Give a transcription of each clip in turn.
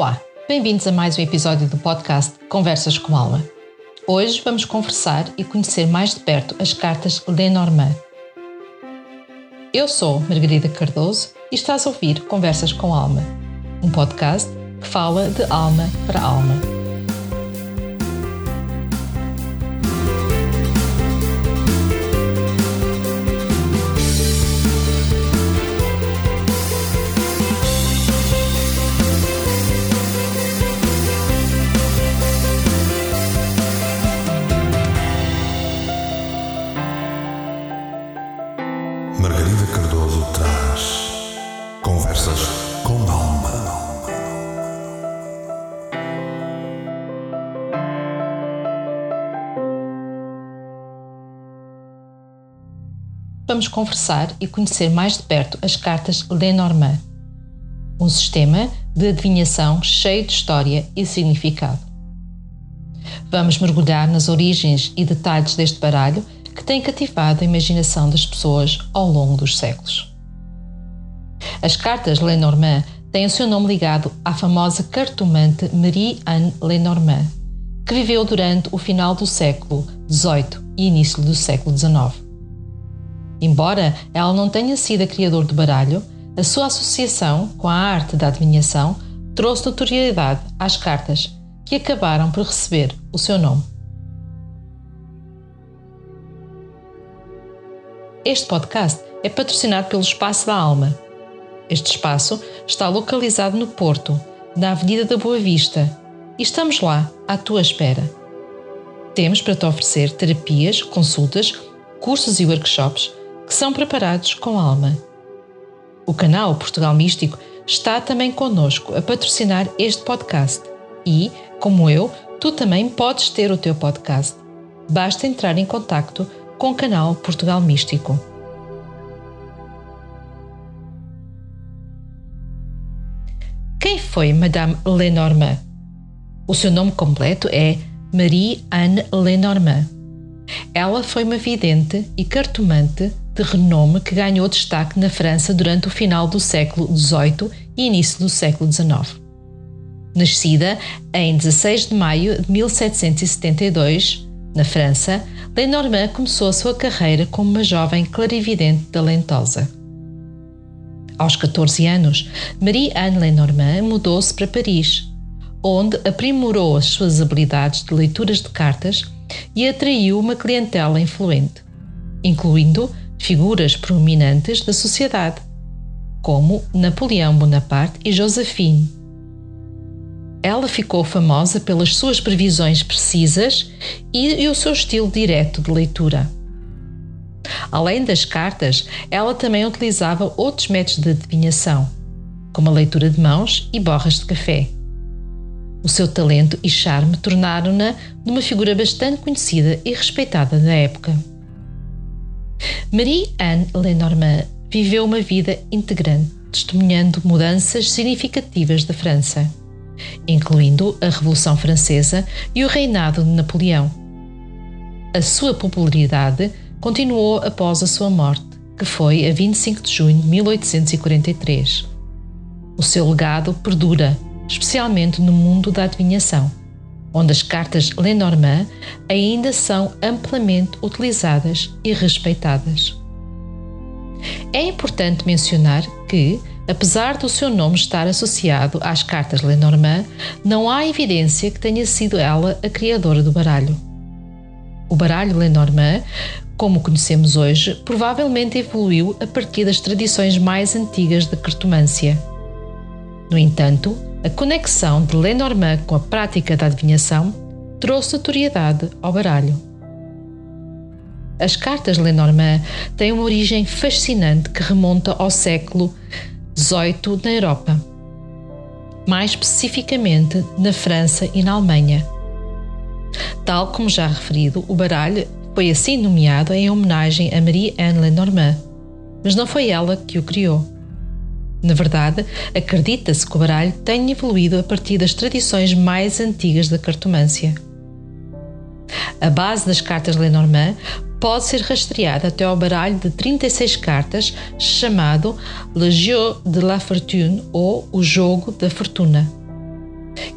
Olá, bem-vindos a mais um episódio do podcast Conversas com Alma. Hoje vamos conversar e conhecer mais de perto as cartas Lenormand. Eu sou Margarida Cardoso e estás a ouvir Conversas com Alma, um podcast que fala de alma para alma. Vamos conversar e conhecer mais de perto as cartas Lenormand, um sistema de adivinhação cheio de história e significado. Vamos mergulhar nas origens e detalhes deste baralho que tem cativado a imaginação das pessoas ao longo dos séculos. As cartas Lenormand têm o seu nome ligado à famosa cartomante Marie-Anne Lenormand, que viveu durante o final do século XVIII e início do século XIX. Embora ela não tenha sido a criadora do baralho, a sua associação com a arte da adivinhação trouxe notoriedade às cartas, que acabaram por receber o seu nome. Este podcast é patrocinado pelo Espaço da Alma. Este espaço está localizado no Porto, na Avenida da Boa Vista, e estamos lá à tua espera. Temos para te oferecer terapias, consultas, cursos e workshops que são preparados com alma. O canal Portugal Místico está também conosco a patrocinar este podcast e, como eu, tu também podes ter o teu podcast. Basta entrar em contato com o canal Portugal Místico. Quem foi Madame Lenormand? O seu nome completo é Marie-Anne Lenormand. Ela foi uma vidente e cartomante de renome que ganhou destaque na França durante o final do século XVIII e início do século XIX. Nascida em 16 de maio de 1772, na França, Lenormand começou a sua carreira como uma jovem clarividente talentosa. Aos 14 anos, Marie-Anne Lenormand mudou-se para Paris, onde aprimorou as suas habilidades de leituras de cartas e atraiu uma clientela influente, incluindo figuras prominentes da sociedade, como Napoleão Bonaparte e Josephine. Ela ficou famosa pelas suas previsões precisas e, e o seu estilo direto de leitura. Além das cartas, ela também utilizava outros métodos de adivinhação, como a leitura de mãos e borras de café. O seu talento e charme tornaram-na numa figura bastante conhecida e respeitada da época. Marie-Anne Lenormand viveu uma vida integrante, testemunhando mudanças significativas da França, incluindo a Revolução Francesa e o reinado de Napoleão. A sua popularidade continuou após a sua morte, que foi a 25 de junho de 1843. O seu legado perdura, especialmente no mundo da adivinhação onde as cartas Lenormand ainda são amplamente utilizadas e respeitadas. É importante mencionar que, apesar do seu nome estar associado às cartas Lenormand, não há evidência que tenha sido ela a criadora do baralho. O baralho Lenormand, como conhecemos hoje, provavelmente evoluiu a partir das tradições mais antigas da cartomância. No entanto, a conexão de Lenormand com a prática da adivinhação trouxe notoriedade ao baralho. As cartas Lenormand têm uma origem fascinante que remonta ao século XVIII na Europa, mais especificamente na França e na Alemanha. Tal como já referido, o baralho foi assim nomeado em homenagem a Marie-Anne Lenormand, mas não foi ela que o criou. Na verdade, acredita-se que o baralho tenha evoluído a partir das tradições mais antigas da cartomância. A base das cartas Lenormand pode ser rastreada até ao baralho de 36 cartas chamado Le Jeu de la Fortune ou o Jogo da Fortuna.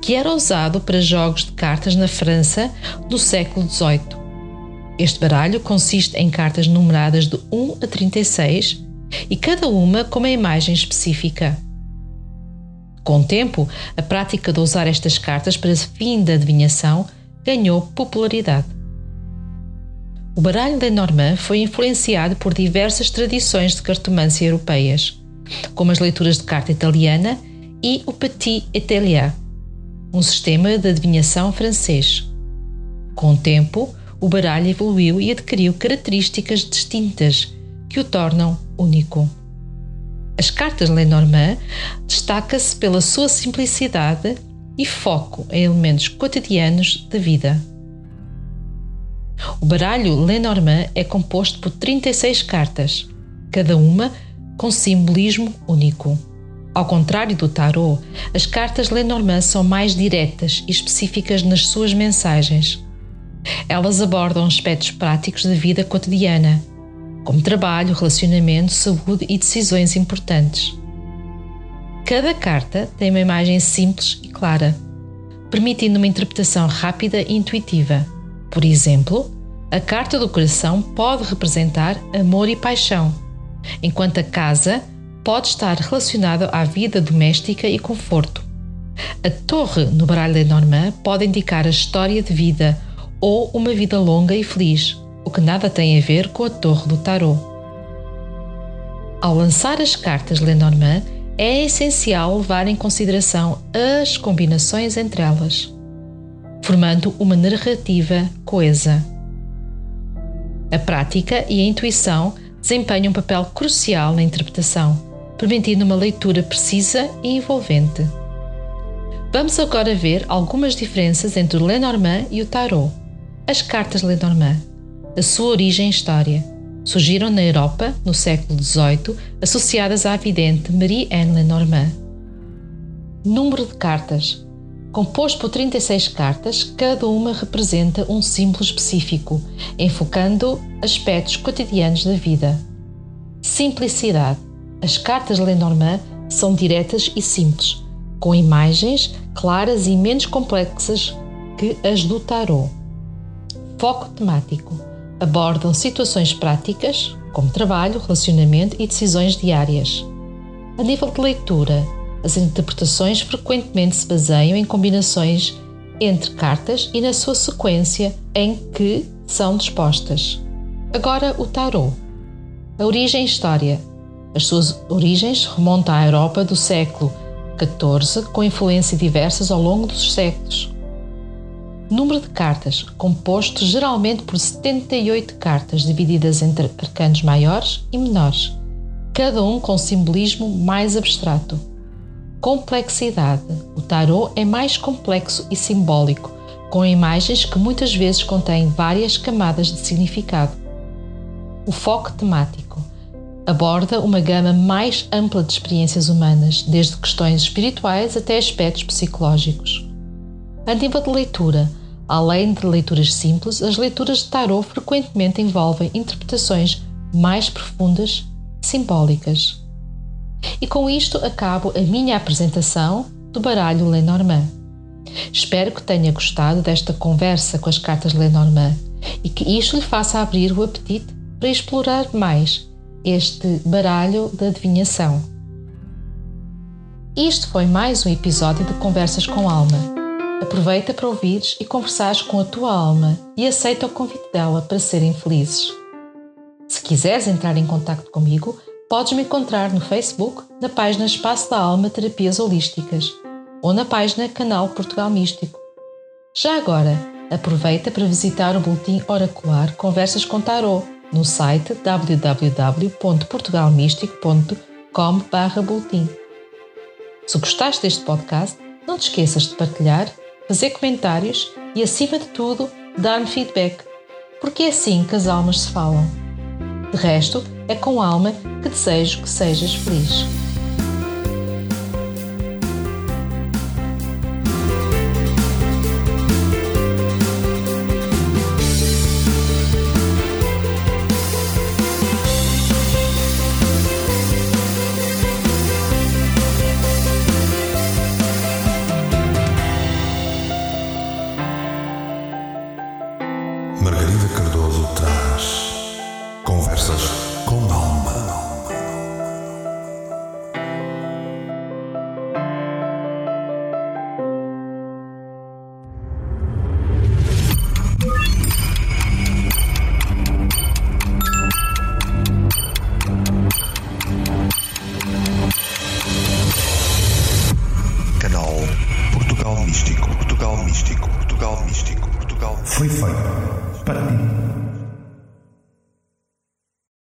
que era usado para jogos de cartas na França do século XVIII. Este baralho consiste em cartas numeradas de 1 a 36 e cada uma com uma imagem específica. Com o tempo, a prática de usar estas cartas para fim da adivinhação ganhou popularidade. O baralho Lenormand foi influenciado por diversas tradições de cartomância europeias, como as leituras de carta italiana e o Petit Etelier, um sistema de adivinhação francês. Com o tempo, o baralho evoluiu e adquiriu características distintas que o tornam único. As cartas Lenormand destaca-se pela sua simplicidade e foco em elementos cotidianos da vida. O baralho Lenormand é composto por 36 cartas, cada uma com simbolismo único. Ao contrário do tarot, as cartas Lenormand são mais diretas e específicas nas suas mensagens. Elas abordam aspectos práticos da vida cotidiana, como trabalho, relacionamento, saúde e decisões importantes. Cada carta tem uma imagem simples e clara, permitindo uma interpretação rápida e intuitiva. Por exemplo, a carta do coração pode representar amor e paixão, enquanto a casa pode estar relacionada à vida doméstica e conforto. A torre no baralho Lenormand pode indicar a história de vida ou uma vida longa e feliz, o que nada tem a ver com a torre do tarot. Ao lançar as cartas Lenormand, é essencial levar em consideração as combinações entre elas, formando uma narrativa coesa. A prática e a intuição desempenham um papel crucial na interpretação, permitindo uma leitura precisa e envolvente. Vamos agora ver algumas diferenças entre o Lenormand e o Tarot. As cartas Lenormand a sua origem história. Surgiram na Europa, no século XVIII, associadas à vidente Marie-Anne Lenormand. Número de cartas. Composto por 36 cartas, cada uma representa um símbolo específico, enfocando aspectos cotidianos da vida. Simplicidade. As cartas Lenormand são diretas e simples, com imagens claras e menos complexas que as do tarot. Foco temático abordam situações práticas, como trabalho, relacionamento e decisões diárias. A nível de leitura, as interpretações frequentemente se baseiam em combinações entre cartas e na sua sequência em que são dispostas. Agora, o tarot. A origem e história. As suas origens remontam à Europa do século XIV, com influências diversas ao longo dos séculos. Número de cartas, composto geralmente por 78 cartas, divididas entre arcanos maiores e menores, cada um com simbolismo mais abstrato. Complexidade: o tarot é mais complexo e simbólico, com imagens que muitas vezes contêm várias camadas de significado. O foco temático aborda uma gama mais ampla de experiências humanas, desde questões espirituais até aspectos psicológicos. A nível de leitura, Além de leituras simples, as leituras de tarot frequentemente envolvem interpretações mais profundas, simbólicas. E com isto acabo a minha apresentação do baralho Lenormand. Espero que tenha gostado desta conversa com as cartas Lenormand e que isto lhe faça abrir o apetite para explorar mais este baralho da adivinhação. Isto foi mais um episódio de Conversas com Alma. Aproveita para ouvires e conversares com a tua alma e aceita o convite dela para serem felizes. Se quiseres entrar em contato comigo, podes me encontrar no Facebook, na página Espaço da Alma Terapias Holísticas ou na página Canal Portugal Místico. Já agora, aproveita para visitar o boletim oracular Conversas com Tarot no site www.portugalmístico.com/boletim. Se gostaste deste podcast, não te esqueças de partilhar fazer comentários e, acima de tudo, dar-me feedback, porque é assim que as almas se falam. De resto, é com alma que desejo que sejas feliz.